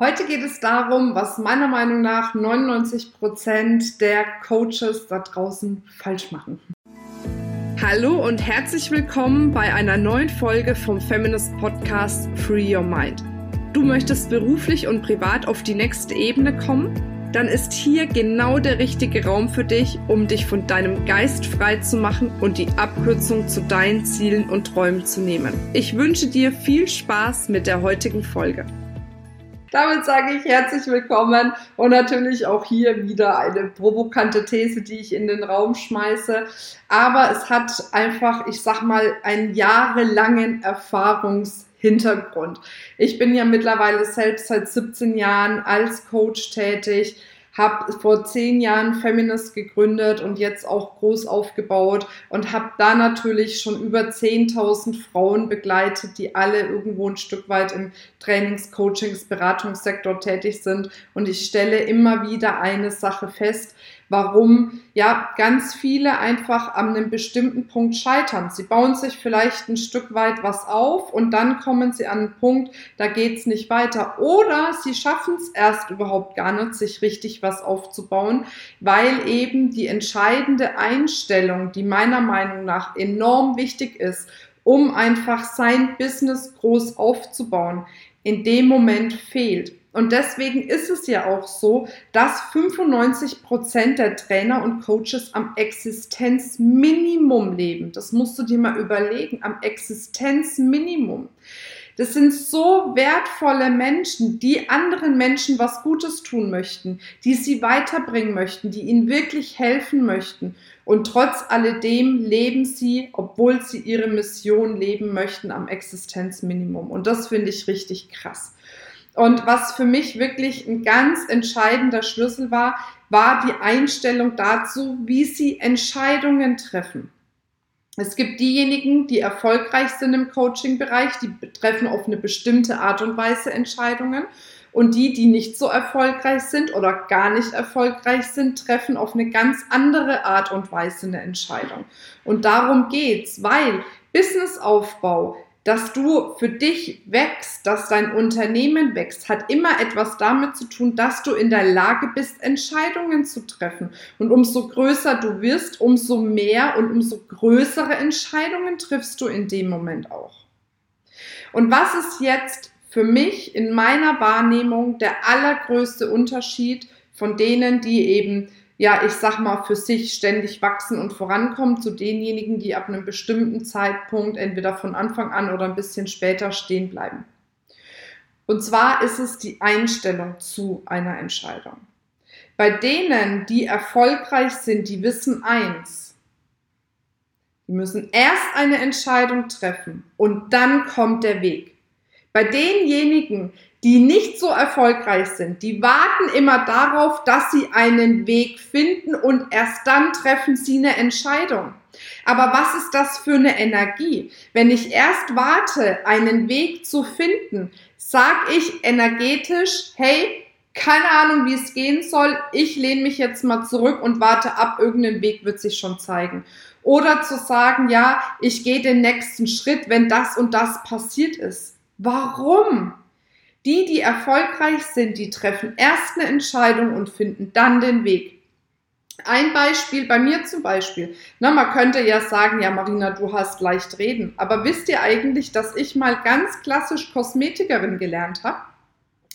Heute geht es darum, was meiner Meinung nach 99 Prozent der Coaches da draußen falsch machen. Hallo und herzlich willkommen bei einer neuen Folge vom Feminist Podcast Free Your Mind. Du möchtest beruflich und privat auf die nächste Ebene kommen? Dann ist hier genau der richtige Raum für dich, um dich von deinem Geist frei zu machen und die Abkürzung zu deinen Zielen und Träumen zu nehmen. Ich wünsche dir viel Spaß mit der heutigen Folge. Damit sage ich herzlich willkommen und natürlich auch hier wieder eine provokante These, die ich in den Raum schmeiße. Aber es hat einfach, ich sag mal, einen jahrelangen Erfahrungshintergrund. Ich bin ja mittlerweile selbst seit 17 Jahren als Coach tätig habe vor zehn Jahren Feminist gegründet und jetzt auch groß aufgebaut und habe da natürlich schon über 10.000 Frauen begleitet, die alle irgendwo ein Stück weit im Trainings-, Coachings-, Beratungssektor tätig sind. Und ich stelle immer wieder eine Sache fest, warum ja ganz viele einfach an einem bestimmten Punkt scheitern. Sie bauen sich vielleicht ein Stück weit was auf und dann kommen sie an einen Punkt, da geht's nicht weiter. Oder sie schaffen es erst überhaupt gar nicht, sich richtig was aufzubauen, weil eben die entscheidende Einstellung, die meiner Meinung nach enorm wichtig ist, um einfach sein Business groß aufzubauen, in dem Moment fehlt. Und deswegen ist es ja auch so, dass 95 Prozent der Trainer und Coaches am Existenzminimum leben. Das musst du dir mal überlegen, am Existenzminimum. Das sind so wertvolle Menschen, die anderen Menschen was Gutes tun möchten, die sie weiterbringen möchten, die ihnen wirklich helfen möchten. Und trotz alledem leben sie, obwohl sie ihre Mission leben möchten, am Existenzminimum. Und das finde ich richtig krass. Und was für mich wirklich ein ganz entscheidender Schlüssel war, war die Einstellung dazu, wie sie Entscheidungen treffen. Es gibt diejenigen, die erfolgreich sind im Coaching-Bereich, die treffen auf eine bestimmte Art und Weise Entscheidungen. Und die, die nicht so erfolgreich sind oder gar nicht erfolgreich sind, treffen auf eine ganz andere Art und Weise eine Entscheidung. Und darum geht's, weil Businessaufbau dass du für dich wächst, dass dein Unternehmen wächst, hat immer etwas damit zu tun, dass du in der Lage bist, Entscheidungen zu treffen. Und umso größer du wirst, umso mehr und umso größere Entscheidungen triffst du in dem Moment auch. Und was ist jetzt für mich in meiner Wahrnehmung der allergrößte Unterschied von denen, die eben ja, ich sag mal, für sich ständig wachsen und vorankommen zu denjenigen, die ab einem bestimmten Zeitpunkt entweder von Anfang an oder ein bisschen später stehen bleiben. Und zwar ist es die Einstellung zu einer Entscheidung. Bei denen, die erfolgreich sind, die wissen eins. Die müssen erst eine Entscheidung treffen und dann kommt der Weg. Bei denjenigen, die nicht so erfolgreich sind, die warten immer darauf, dass sie einen Weg finden und erst dann treffen sie eine Entscheidung. Aber was ist das für eine Energie? Wenn ich erst warte, einen Weg zu finden, sag ich energetisch, hey, keine Ahnung, wie es gehen soll, ich lehne mich jetzt mal zurück und warte ab, irgendein Weg wird sich schon zeigen. Oder zu sagen, ja, ich gehe den nächsten Schritt, wenn das und das passiert ist. Warum? Die, die erfolgreich sind, die treffen erst eine Entscheidung und finden dann den Weg. Ein Beispiel bei mir zum Beispiel. Na, man könnte ja sagen, ja, Marina, du hast leicht reden. Aber wisst ihr eigentlich, dass ich mal ganz klassisch Kosmetikerin gelernt habe?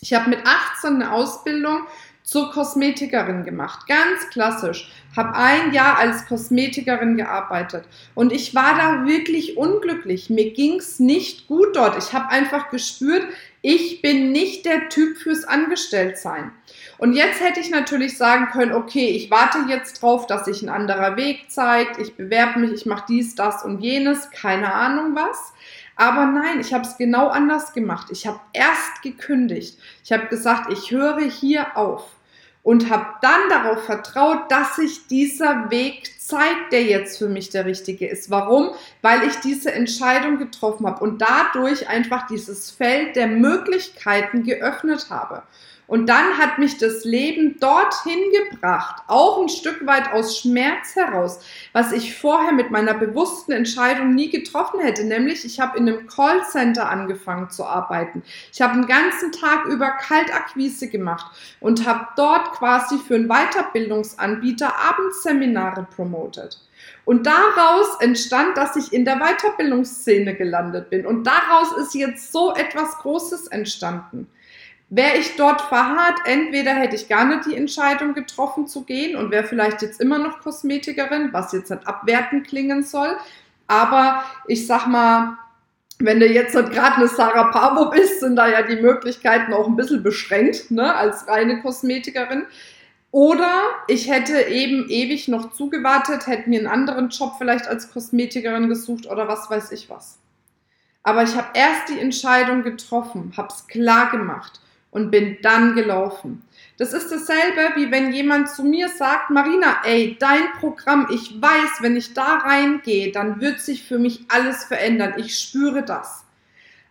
Ich habe mit 18 eine Ausbildung zur Kosmetikerin gemacht. Ganz klassisch. Habe ein Jahr als Kosmetikerin gearbeitet. Und ich war da wirklich unglücklich. Mir ging's nicht gut dort. Ich habe einfach gespürt, ich bin nicht der Typ fürs Angestelltsein. Und jetzt hätte ich natürlich sagen können, okay, ich warte jetzt drauf, dass sich ein anderer Weg zeigt. Ich bewerbe mich, ich mache dies, das und jenes. Keine Ahnung was. Aber nein, ich habe es genau anders gemacht. Ich habe erst gekündigt. Ich habe gesagt, ich höre hier auf und habe dann darauf vertraut, dass sich dieser Weg zeigt, der jetzt für mich der richtige ist. Warum? Weil ich diese Entscheidung getroffen habe und dadurch einfach dieses Feld der Möglichkeiten geöffnet habe. Und dann hat mich das Leben dorthin gebracht, auch ein Stück weit aus Schmerz heraus, was ich vorher mit meiner bewussten Entscheidung nie getroffen hätte. Nämlich, ich habe in einem Callcenter angefangen zu arbeiten. Ich habe den ganzen Tag über Kaltakquise gemacht und habe dort quasi für einen Weiterbildungsanbieter Abendseminare promotet. Und daraus entstand, dass ich in der Weiterbildungsszene gelandet bin. Und daraus ist jetzt so etwas Großes entstanden. Wäre ich dort verharrt, entweder hätte ich gar nicht die Entscheidung getroffen zu gehen und wäre vielleicht jetzt immer noch Kosmetikerin, was jetzt nicht abwertend klingen soll. Aber ich sag mal, wenn du jetzt gerade eine Sarah Pavo bist, sind da ja die Möglichkeiten auch ein bisschen beschränkt, ne, als reine Kosmetikerin. Oder ich hätte eben ewig noch zugewartet, hätte mir einen anderen Job vielleicht als Kosmetikerin gesucht oder was weiß ich was. Aber ich habe erst die Entscheidung getroffen, habe es klar gemacht und bin dann gelaufen. Das ist dasselbe, wie wenn jemand zu mir sagt, Marina, ey, dein Programm, ich weiß, wenn ich da reingehe, dann wird sich für mich alles verändern. Ich spüre das.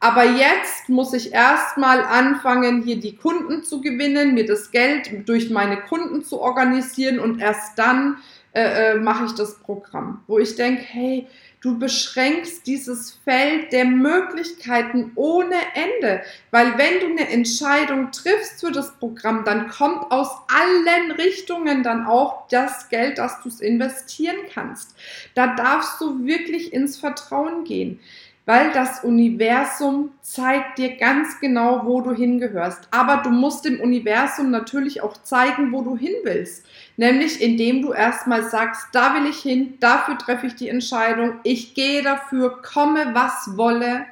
Aber jetzt muss ich erstmal anfangen, hier die Kunden zu gewinnen, mir das Geld durch meine Kunden zu organisieren und erst dann äh, äh, mache ich das Programm. Wo ich denke, hey, Du beschränkst dieses Feld der Möglichkeiten ohne Ende, weil wenn du eine Entscheidung triffst für das Programm, dann kommt aus allen Richtungen dann auch das Geld, dass du es investieren kannst. Da darfst du wirklich ins Vertrauen gehen weil das Universum zeigt dir ganz genau, wo du hingehörst. Aber du musst dem Universum natürlich auch zeigen, wo du hin willst. Nämlich indem du erstmal sagst, da will ich hin, dafür treffe ich die Entscheidung, ich gehe dafür, komme was wolle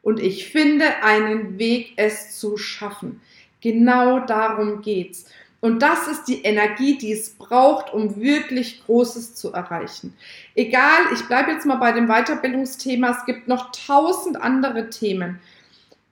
und ich finde einen Weg, es zu schaffen. Genau darum geht's. Und das ist die Energie, die es braucht, um wirklich Großes zu erreichen. Egal, ich bleibe jetzt mal bei dem Weiterbildungsthema, es gibt noch tausend andere Themen.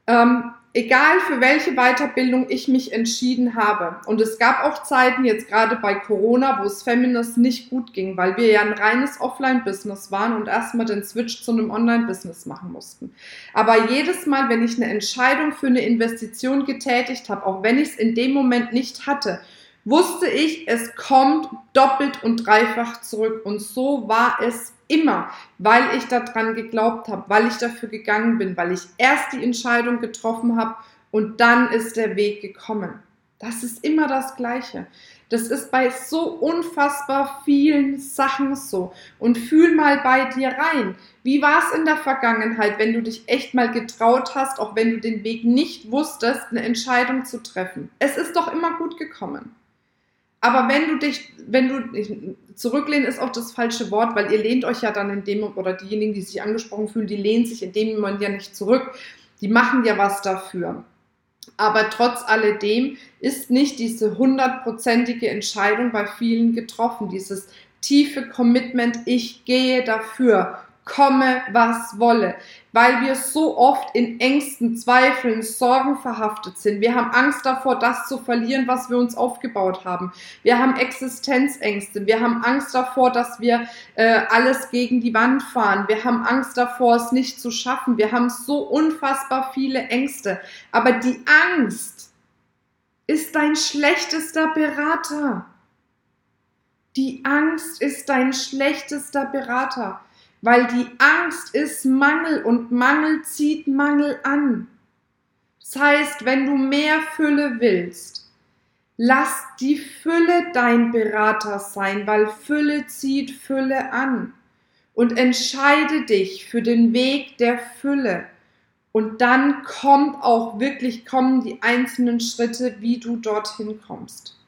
Ähm, egal für welche Weiterbildung ich mich entschieden habe. Und es gab auch Zeiten, jetzt gerade bei Corona, wo es Feminist nicht gut ging, weil wir ja ein reines Offline-Business waren und erstmal den Switch zu einem Online-Business machen mussten. Aber jedes Mal, wenn ich eine Entscheidung für eine Investition getätigt habe, auch wenn ich es in dem Moment nicht hatte, wusste ich, es kommt doppelt und dreifach zurück. Und so war es immer, weil ich daran geglaubt habe, weil ich dafür gegangen bin, weil ich erst die Entscheidung getroffen habe und dann ist der Weg gekommen. Das ist immer das Gleiche. Das ist bei so unfassbar vielen Sachen so. Und fühl mal bei dir rein. Wie war es in der Vergangenheit, wenn du dich echt mal getraut hast, auch wenn du den Weg nicht wusstest, eine Entscheidung zu treffen? Es ist doch immer gut gekommen. Aber wenn du dich, wenn du, zurücklehnen ist auch das falsche Wort, weil ihr lehnt euch ja dann in dem, oder diejenigen, die sich angesprochen fühlen, die lehnen sich in dem Moment ja nicht zurück. Die machen ja was dafür. Aber trotz alledem ist nicht diese hundertprozentige Entscheidung bei vielen getroffen. Dieses tiefe Commitment, ich gehe dafür komme, was wolle, weil wir so oft in Ängsten, Zweifeln, Sorgen verhaftet sind. Wir haben Angst davor, das zu verlieren, was wir uns aufgebaut haben. Wir haben Existenzängste. Wir haben Angst davor, dass wir äh, alles gegen die Wand fahren. Wir haben Angst davor, es nicht zu schaffen. Wir haben so unfassbar viele Ängste. Aber die Angst ist dein schlechtester Berater. Die Angst ist dein schlechtester Berater weil die Angst ist Mangel und Mangel zieht Mangel an. Das heißt, wenn du mehr Fülle willst, lass die Fülle dein Berater sein, weil Fülle zieht Fülle an. Und entscheide dich für den Weg der Fülle. Und dann kommt auch wirklich, kommen die einzelnen Schritte, wie du dorthin kommst.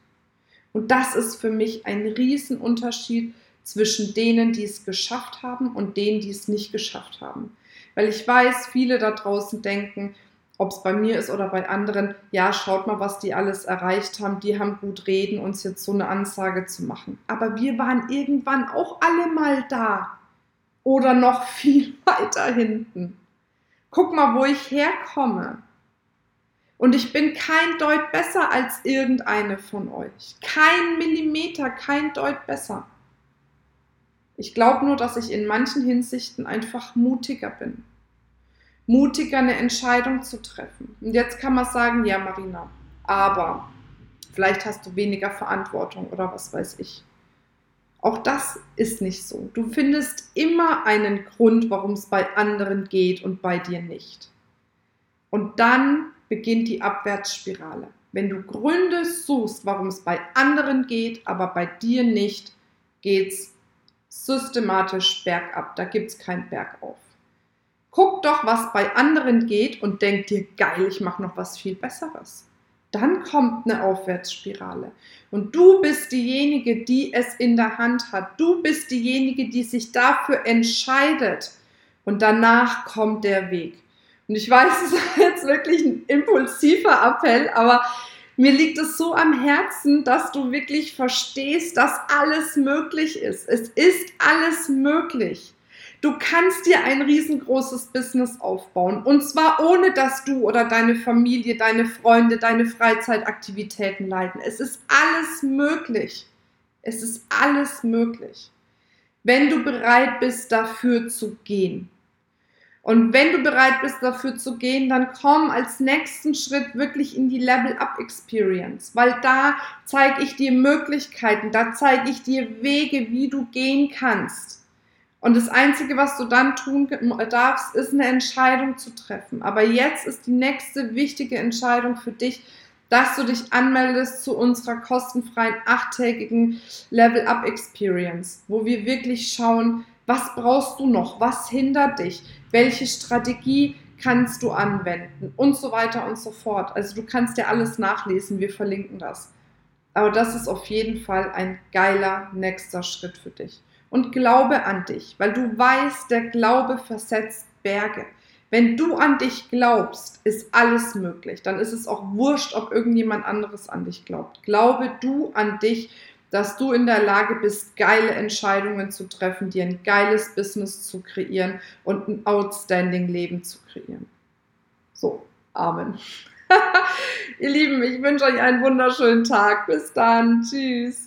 Und das ist für mich ein Riesenunterschied zwischen denen, die es geschafft haben und denen, die es nicht geschafft haben. Weil ich weiß, viele da draußen denken, ob es bei mir ist oder bei anderen, ja, schaut mal, was die alles erreicht haben, die haben gut reden, uns jetzt so eine Ansage zu machen. Aber wir waren irgendwann auch alle mal da oder noch viel weiter hinten. Guck mal, wo ich herkomme. Und ich bin kein Deut besser als irgendeine von euch. Kein Millimeter, kein Deut besser. Ich glaube nur, dass ich in manchen Hinsichten einfach mutiger bin. Mutiger eine Entscheidung zu treffen. Und jetzt kann man sagen, ja Marina, aber vielleicht hast du weniger Verantwortung oder was weiß ich. Auch das ist nicht so. Du findest immer einen Grund, warum es bei anderen geht und bei dir nicht. Und dann beginnt die Abwärtsspirale. Wenn du Gründe suchst, warum es bei anderen geht, aber bei dir nicht, geht es systematisch bergab. Da gibt es kein Bergauf. Guck doch, was bei anderen geht und denk dir, geil, ich mache noch was viel Besseres. Dann kommt eine Aufwärtsspirale. Und du bist diejenige, die es in der Hand hat. Du bist diejenige, die sich dafür entscheidet. Und danach kommt der Weg. Und ich weiß, es ist jetzt wirklich ein impulsiver Appell, aber mir liegt es so am Herzen, dass du wirklich verstehst, dass alles möglich ist. Es ist alles möglich. Du kannst dir ein riesengroßes Business aufbauen und zwar ohne, dass du oder deine Familie, deine Freunde, deine Freizeitaktivitäten leiden. Es ist alles möglich. Es ist alles möglich, wenn du bereit bist, dafür zu gehen. Und wenn du bereit bist, dafür zu gehen, dann komm als nächsten Schritt wirklich in die Level-Up-Experience, weil da zeige ich dir Möglichkeiten, da zeige ich dir Wege, wie du gehen kannst. Und das Einzige, was du dann tun darfst, ist eine Entscheidung zu treffen. Aber jetzt ist die nächste wichtige Entscheidung für dich, dass du dich anmeldest zu unserer kostenfreien achttägigen Level-Up-Experience, wo wir wirklich schauen, was brauchst du noch? Was hindert dich? Welche Strategie kannst du anwenden? Und so weiter und so fort. Also du kannst dir alles nachlesen, wir verlinken das. Aber das ist auf jeden Fall ein geiler nächster Schritt für dich. Und glaube an dich, weil du weißt, der Glaube versetzt Berge. Wenn du an dich glaubst, ist alles möglich. Dann ist es auch wurscht, ob irgendjemand anderes an dich glaubt. Glaube du an dich dass du in der Lage bist, geile Entscheidungen zu treffen, dir ein geiles Business zu kreieren und ein outstanding Leben zu kreieren. So, Amen. Ihr Lieben, ich wünsche euch einen wunderschönen Tag. Bis dann. Tschüss.